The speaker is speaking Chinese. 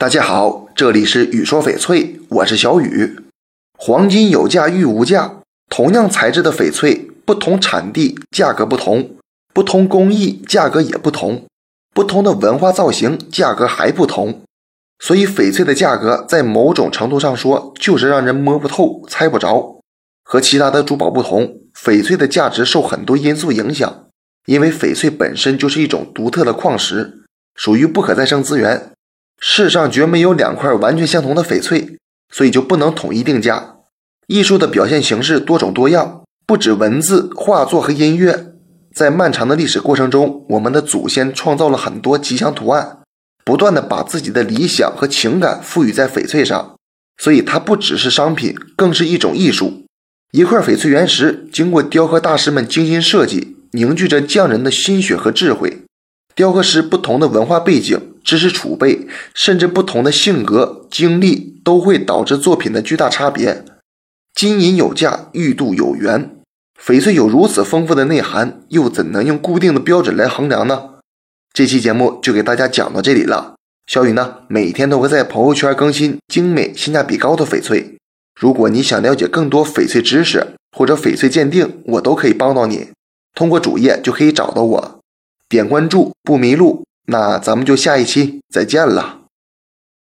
大家好，这里是雨说翡翠，我是小雨。黄金有价玉无价，同样材质的翡翠，不同产地价格不同，不同工艺价格也不同，不同的文化造型价格还不同。所以翡翠的价格在某种程度上说，就是让人摸不透、猜不着。和其他的珠宝不同，翡翠的价值受很多因素影响，因为翡翠本身就是一种独特的矿石，属于不可再生资源。世上绝没有两块完全相同的翡翠，所以就不能统一定价。艺术的表现形式多种多样，不止文字、画作和音乐。在漫长的历史过程中，我们的祖先创造了很多吉祥图案，不断的把自己的理想和情感赋予在翡翠上，所以它不只是商品，更是一种艺术。一块翡翠原石经过雕刻大师们精心设计，凝聚着匠人的心血和智慧。雕刻师不同的文化背景。知识储备，甚至不同的性格经历，都会导致作品的巨大差别。金银有价，玉度有缘。翡翠有如此丰富的内涵，又怎能用固定的标准来衡量呢？这期节目就给大家讲到这里了。小雨呢，每天都会在朋友圈更新精美、性价比高的翡翠。如果你想了解更多翡翠知识或者翡翠鉴定，我都可以帮到你。通过主页就可以找到我，点关注不迷路。那咱们就下一期再见了。